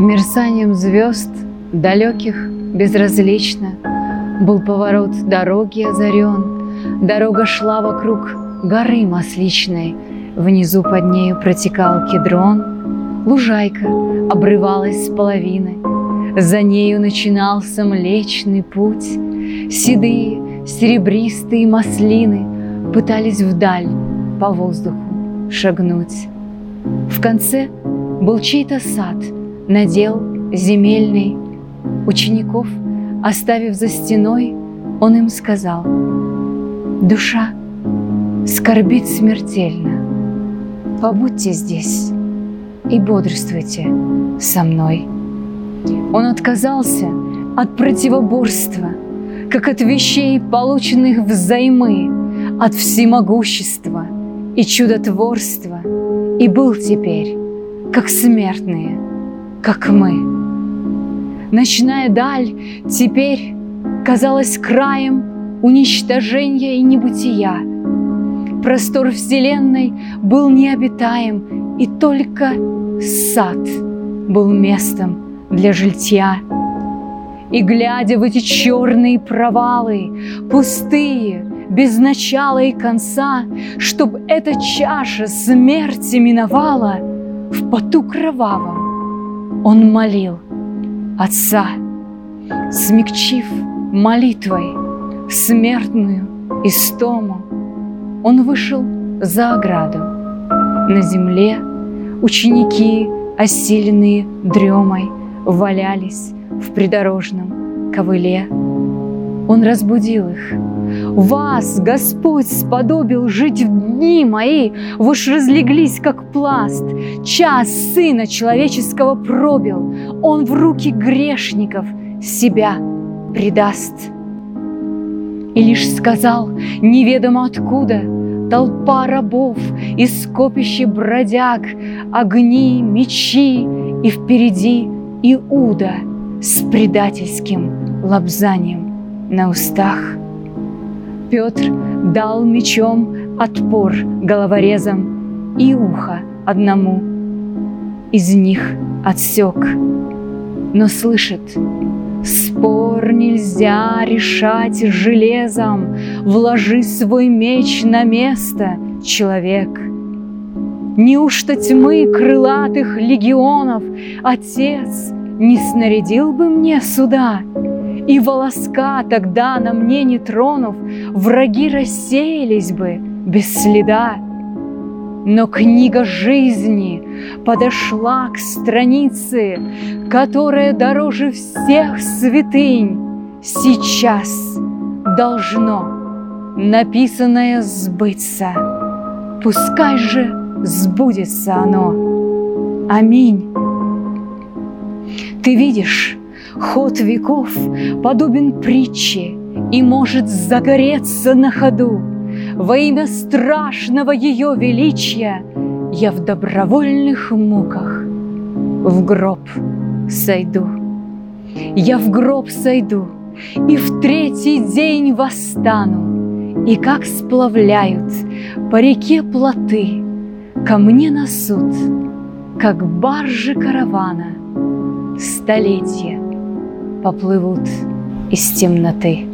Мерцанием звезд, далеких, безразлично, Был поворот дороги озарен, Дорога шла вокруг горы масличной, Внизу под нею протекал кедрон, Лужайка обрывалась с половины, За нею начинался Млечный путь, Седые, серебристые маслины Пытались вдаль по воздуху шагнуть. В конце был чей-то сад, надел земельный. Учеников, оставив за стеной, он им сказал, «Душа скорбит смертельно, побудьте здесь и бодрствуйте со мной». Он отказался от противоборства, как от вещей, полученных взаймы, от всемогущества и чудотворства, и был теперь, как смертные, как мы. Ночная даль теперь казалась краем уничтожения и небытия. Простор Вселенной был необитаем, и только сад был местом для жилья. И глядя в эти черные провалы, пустые, без начала и конца, Чтоб эта чаша смерти миновала, В поту кровавом он молил Отца, Смягчив молитвой смертную истому, Он вышел за ограду. На земле ученики, осиленные дремой, Валялись в придорожном ковыле. Он разбудил их — вас Господь сподобил жить в дни мои, Вы ж разлеглись, как пласт. Час Сына Человеческого пробил, Он в руки грешников себя предаст. И лишь сказал, неведомо откуда, Толпа рабов и скопище бродяг, Огни, мечи и впереди Иуда С предательским лобзанием на устах – Петр дал мечом отпор головорезам и ухо одному из них отсек. Но слышит, спор нельзя решать железом, Вложи свой меч на место, человек. Неужто тьмы крылатых легионов Отец не снарядил бы мне суда — и волоска тогда на мне не тронув, Враги рассеялись бы без следа. Но книга жизни подошла к странице, Которая дороже всех святынь Сейчас должно написанное сбыться. Пускай же сбудется оно. Аминь. Ты видишь, Ход веков подобен притче И может загореться на ходу. Во имя страшного ее величия Я в добровольных муках в гроб сойду. Я в гроб сойду и в третий день восстану, И как сплавляют по реке плоты, Ко мне на суд, как баржи каравана, Столетия поплывут из темноты.